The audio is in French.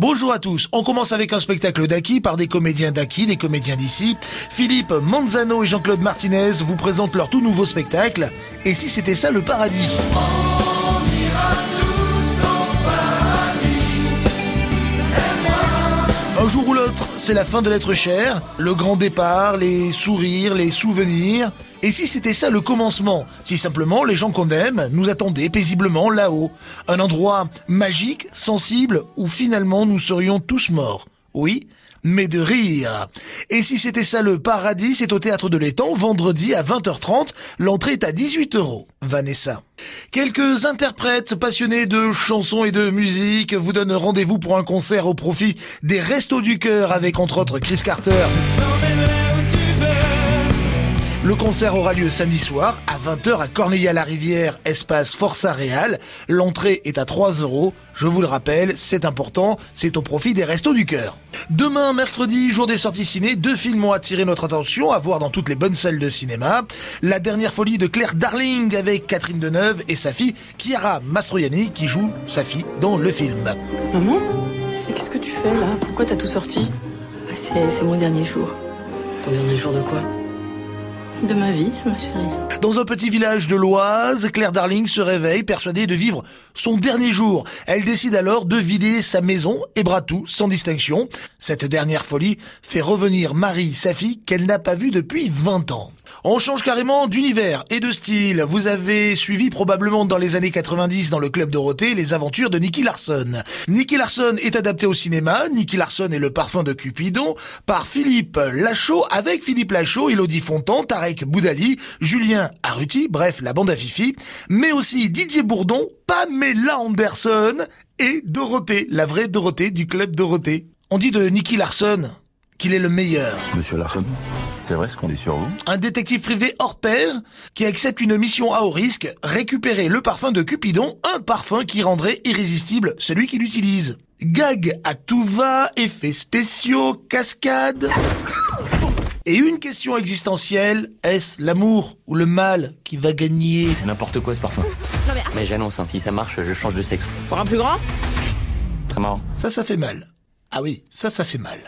Bonjour à tous. On commence avec un spectacle d'Aki par des comédiens d'Aki, des comédiens d'ici. Philippe Manzano et Jean-Claude Martinez vous présentent leur tout nouveau spectacle. Et si c'était ça le paradis? Un jour ou l'autre, c'est la fin de l'être cher, le grand départ, les sourires, les souvenirs. Et si c'était ça le commencement Si simplement les gens qu'on aime nous attendaient paisiblement là-haut. Un endroit magique, sensible, où finalement nous serions tous morts. Oui, mais de rire. Et si c'était ça le paradis, c'est au théâtre de l'étang, vendredi à 20h30. L'entrée est à 18 euros. Vanessa. Quelques interprètes passionnés de chansons et de musique vous donnent rendez-vous pour un concert au profit des Restos du Cœur avec entre autres Chris Carter. Le concert aura lieu samedi soir à 20h à Corneille-à-la-Rivière, espace Força Real. L'entrée est à 3 euros. Je vous le rappelle, c'est important, c'est au profit des Restos du Cœur. Demain, mercredi, jour des sorties ciné, deux films ont attiré notre attention à voir dans toutes les bonnes salles de cinéma. La dernière folie de Claire Darling avec Catherine Deneuve et sa fille Chiara Mastroianni qui joue sa fille dans le film. Maman Qu'est-ce que tu fais là? Pourquoi t'as tout sorti? Ah, C'est mon dernier jour. Ton dernier jour de quoi? De ma vie. Dans un petit village de l'Oise, Claire Darling se réveille persuadée de vivre son dernier jour. Elle décide alors de vider sa maison et bras tout, sans distinction. Cette dernière folie fait revenir Marie, sa fille, qu'elle n'a pas vue depuis 20 ans. On change carrément d'univers et de style. Vous avez suivi probablement dans les années 90 dans le Club Dorothée les aventures de Nicky Larson. Nicky Larson est adapté au cinéma. Nicky Larson est le parfum de Cupidon par Philippe Lachaud avec Philippe Lachaud, Elodie Fontan, Tarek Boudali, Julien Arruti, bref, la bande à Fifi, mais aussi Didier Bourdon, Pamela Anderson et Dorothée, la vraie Dorothée du Club Dorothée. On dit de Nicky Larson qu'il est le meilleur. Monsieur Larson c'est vrai ce qu'on dit sur vous? Un détective privé hors pair qui accepte une mission à haut risque, récupérer le parfum de Cupidon, un parfum qui rendrait irrésistible celui qui l'utilise. Gag à tout va, effets spéciaux, cascades. Et une question existentielle, est-ce l'amour ou le mal qui va gagner C'est n'importe quoi ce parfum. mais, j'annonce, hein, si ça marche, je change de sexe. Pour un plus grand? Très marrant. Ça, ça fait mal. Ah oui, ça, ça fait mal.